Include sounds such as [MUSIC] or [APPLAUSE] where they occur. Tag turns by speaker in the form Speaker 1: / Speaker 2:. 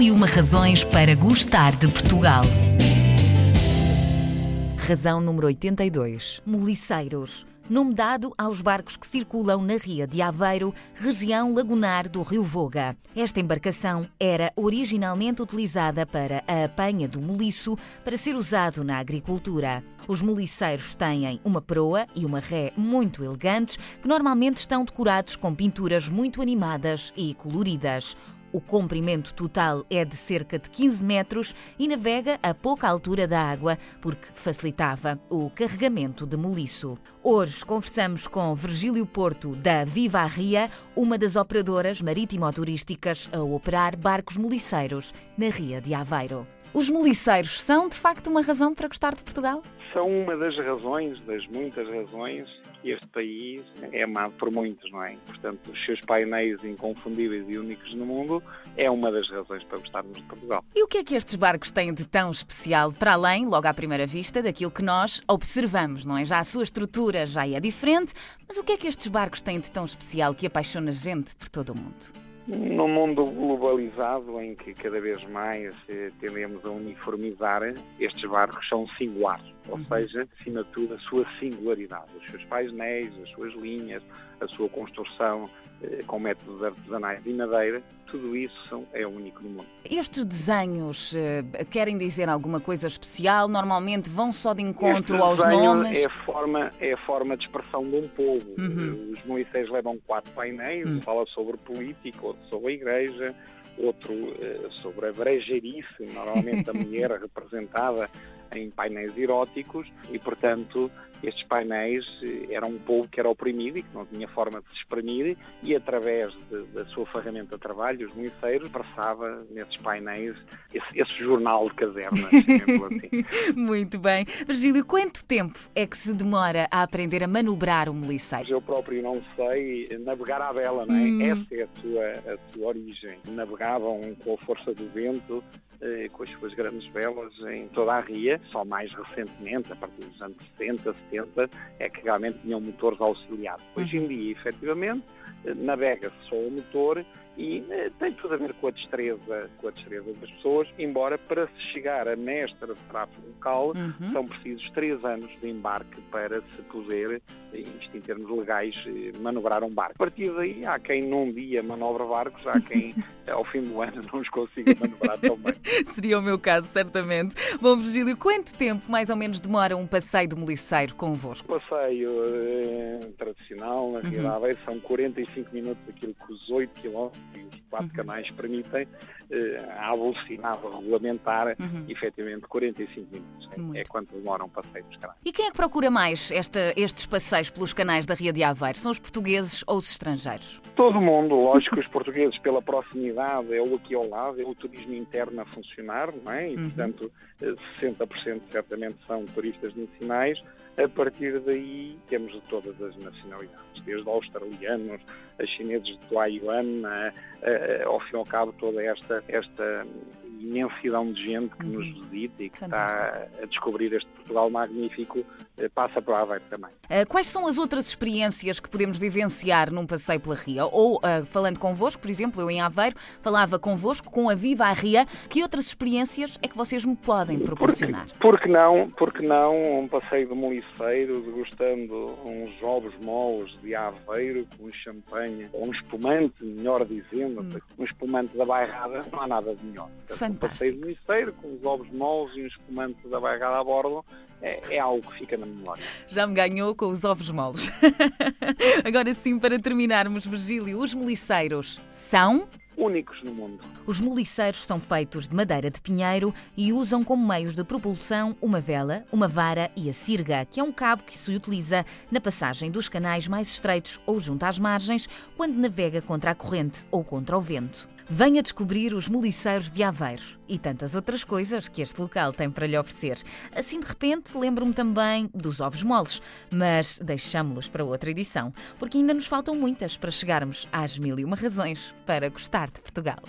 Speaker 1: E uma razões para gostar de Portugal. Razão número 82. Moliceiros. Nome dado aos barcos que circulam na Ria de Aveiro, região lagunar do Rio Voga. Esta embarcação era originalmente utilizada para a apanha do moliço para ser usado na agricultura. Os moliceiros têm uma proa e uma ré muito elegantes que normalmente estão decorados com pinturas muito animadas e coloridas. O comprimento total é de cerca de 15 metros e navega a pouca altura da água, porque facilitava o carregamento de moliço. Hoje conversamos com Virgílio Porto, da Viva a Ria, uma das operadoras marítimo-turísticas a operar barcos moliceiros na Ria de Aveiro. Os moliceiros são, de facto, uma razão para gostar de Portugal?
Speaker 2: São uma das razões, das muitas razões, este país é amado por muitos, não é? Portanto, os seus painéis inconfundíveis e únicos no mundo é uma das razões para gostarmos de Portugal.
Speaker 1: E o que é que estes barcos têm de tão especial, para além, logo à primeira vista, daquilo que nós observamos, não é? Já a sua estrutura já é diferente, mas o que é que estes barcos têm de tão especial que apaixona gente por todo o mundo?
Speaker 2: Num mundo globalizado em que cada vez mais eh, tendemos a uniformizar, estes barcos são singulares, ou uhum. seja, acima de tudo, a sua singularidade, os seus painéis, as suas linhas, a sua construção eh, com métodos artesanais de madeira, tudo isso é único no mundo.
Speaker 1: Estes desenhos eh, querem dizer alguma coisa especial? Normalmente vão só de encontro este aos nomes?
Speaker 2: É a, forma, é a forma de expressão de um povo. Uhum. Os moicés levam quatro painéis, uhum. fala sobre política, outro sobre a igreja, outro uh, sobre a brejeirice, normalmente a [LAUGHS] mulher representada em painéis eróticos e, portanto, estes painéis eh, eram um povo que era oprimido e que não tinha forma de se exprimir e, através de, da sua ferramenta de trabalho, os moiceiros, passava nesses painéis esse, esse jornal de caserna, [LAUGHS] assim.
Speaker 1: Muito bem. Virgílio, quanto tempo é que se demora a aprender a manobrar um moliceiro?
Speaker 2: Eu próprio não sei navegar à vela, não é? Hum. Essa é a sua, a sua origem. Navegavam com a força do vento eh, com as suas grandes velas em toda a ria. Só mais recentemente, a partir dos anos 60, 70, é que realmente tinham motores auxiliares. Hoje em uhum. dia, efetivamente, eh, navega-se só o motor e eh, tem tudo a ver com a destreza, com a destreza das pessoas, embora para se chegar a mestre de tráfego local uhum. são precisos três anos de embarque para se poder, isto em termos legais, eh, manobrar um barco. A partir daí há quem num dia manobra barcos, há quem [LAUGHS] ao fim do ano não os consiga manobrar tão bem. [LAUGHS]
Speaker 1: Seria o meu caso, certamente. Bom, Virgílio, quanto tempo mais ou menos demora um passeio de moliceiro convosco?
Speaker 2: O passeio eh, tradicional, na uhum. realidade, uhum. são 45 minutos, aquilo que os 8 quilómetros 24 uhum. canais permitem, eh, à velocidade regulamentar, uhum. efetivamente 45 minutos. É, é quanto demora um passeio dos canais.
Speaker 1: E quem é que procura mais esta, estes passeios pelos canais da Ria de Aveiro? São os portugueses ou os estrangeiros?
Speaker 2: Todo mundo, lógico que os portugueses pela proximidade, é o aqui ao lado, é o turismo interno a funcionar, não é? E, uhum. portanto, 60% eh, certamente são turistas nacionais. A partir daí temos de todas as nacionalidades, desde australianos, a chineses de Taiwan, ao fim e ao cabo toda esta, esta imensidão de gente que uhum. nos visita e que Fantástico. está a descobrir este Portugal magnífico, eh, passa para Aveiro também.
Speaker 1: Uh, quais são as outras experiências que podemos vivenciar num passeio pela Ria? Ou, uh, falando convosco, por exemplo, eu em Aveiro falava convosco com a Viva a Ria, que outras experiências é que vocês me podem proporcionar?
Speaker 2: Porque, porque não, porque não um passeio de moliceiro, degustando uns ovos moles de Aveiro com um champanhe, ou um espumante, melhor dizendo, hum. um espumante da bairrada, não há nada de melhor. Fantástico. Um passeio de moliceiro com os ovos moles e um espumante da bairrada a bordo é, é, algo que fica na memória.
Speaker 1: Já me ganhou com os ovos moles. [LAUGHS] Agora sim, para terminarmos, Virgílio, os moliceiros são
Speaker 2: únicos no mundo.
Speaker 1: Os moliceiros são feitos de madeira de pinheiro e usam como meios de propulsão uma vela, uma vara e a sirga, que é um cabo que se utiliza na passagem dos canais mais estreitos ou junto às margens, quando navega contra a corrente ou contra o vento. Venha descobrir os moliceiros de Aveiro e tantas outras coisas que este local tem para lhe oferecer. Assim, de repente, lembro-me também dos ovos moles, mas deixamo-los para outra edição, porque ainda nos faltam muitas para chegarmos às mil e uma razões para gostar de Portugal.